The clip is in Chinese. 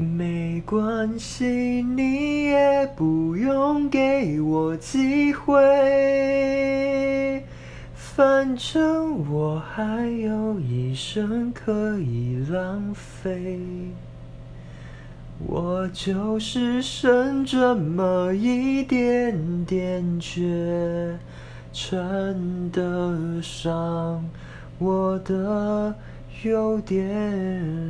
没关系，你也不用给我机会，反正我还有一生可以浪费。我就是剩这么一点点，却称得上我的优点。